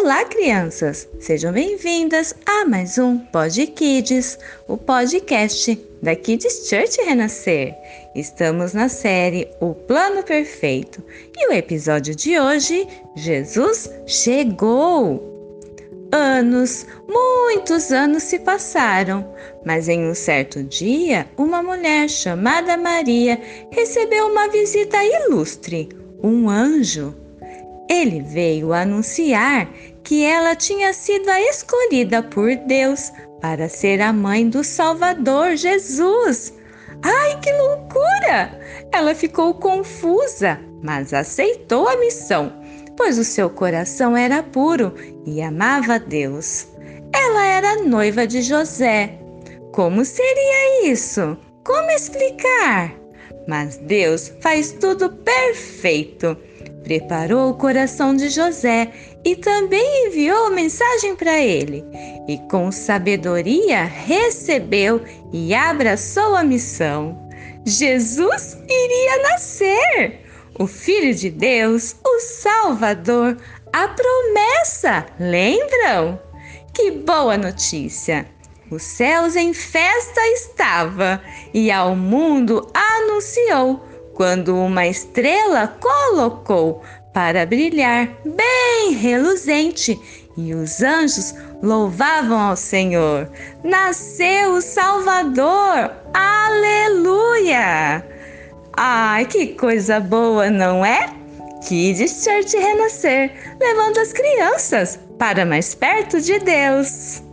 Olá, crianças! Sejam bem-vindas a mais um Pod Kids, o podcast da Kids Church Renascer. Estamos na série O Plano Perfeito e o episódio de hoje, Jesus chegou! Anos, muitos anos se passaram, mas em um certo dia, uma mulher chamada Maria recebeu uma visita ilustre, um anjo. Ele veio anunciar que ela tinha sido a escolhida por Deus para ser a mãe do Salvador Jesus. Ai, que loucura! Ela ficou confusa, mas aceitou a missão, pois o seu coração era puro e amava Deus. Ela era noiva de José. Como seria isso? Como explicar? Mas Deus faz tudo perfeito preparou o coração de José e também enviou mensagem para ele. E com sabedoria recebeu e abraçou a missão. Jesus iria nascer, o Filho de Deus, o Salvador, a promessa, lembram? Que boa notícia! Os céus em festa estava e ao mundo anunciou quando uma estrela colocou para brilhar bem reluzente e os anjos louvavam ao Senhor. Nasceu o Salvador! Aleluia! Ai, que coisa boa, não é? Kids Church Renascer, levando as crianças para mais perto de Deus.